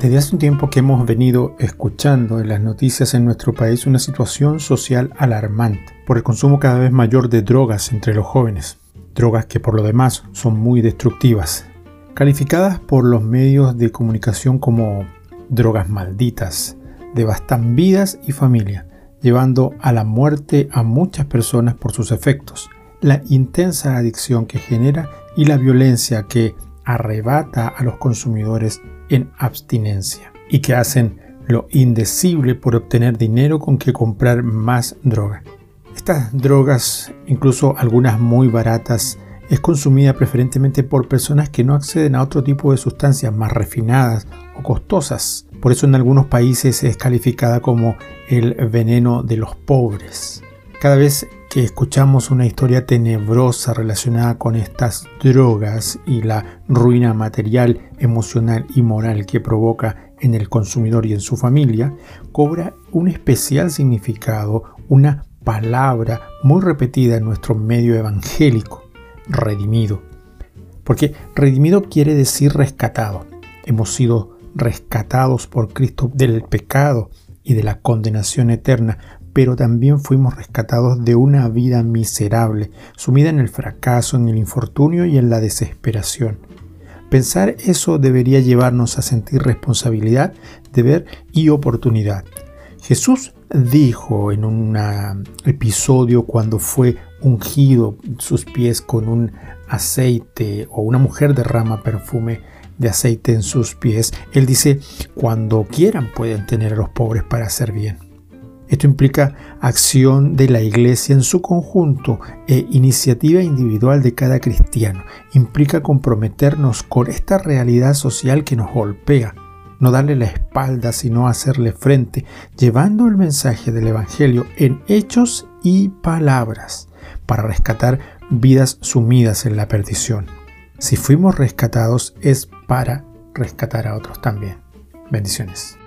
Desde hace un tiempo que hemos venido escuchando en las noticias en nuestro país una situación social alarmante por el consumo cada vez mayor de drogas entre los jóvenes, drogas que por lo demás son muy destructivas, calificadas por los medios de comunicación como drogas malditas, devastan vidas y familia, llevando a la muerte a muchas personas por sus efectos, la intensa adicción que genera y la violencia que arrebata a los consumidores en abstinencia y que hacen lo indecible por obtener dinero con que comprar más droga. Estas drogas, incluso algunas muy baratas, es consumida preferentemente por personas que no acceden a otro tipo de sustancias más refinadas o costosas. Por eso en algunos países es calificada como el veneno de los pobres. Cada vez que escuchamos una historia tenebrosa relacionada con estas drogas y la ruina material, emocional y moral que provoca en el consumidor y en su familia, cobra un especial significado, una palabra muy repetida en nuestro medio evangélico, redimido. Porque redimido quiere decir rescatado. Hemos sido rescatados por Cristo del pecado y de la condenación eterna pero también fuimos rescatados de una vida miserable, sumida en el fracaso, en el infortunio y en la desesperación. Pensar eso debería llevarnos a sentir responsabilidad, deber y oportunidad. Jesús dijo en un episodio cuando fue ungido sus pies con un aceite o una mujer derrama perfume de aceite en sus pies, él dice, cuando quieran pueden tener a los pobres para hacer bien. Esto implica acción de la iglesia en su conjunto e iniciativa individual de cada cristiano. Implica comprometernos con esta realidad social que nos golpea, no darle la espalda, sino hacerle frente, llevando el mensaje del Evangelio en hechos y palabras para rescatar vidas sumidas en la perdición. Si fuimos rescatados es para rescatar a otros también. Bendiciones.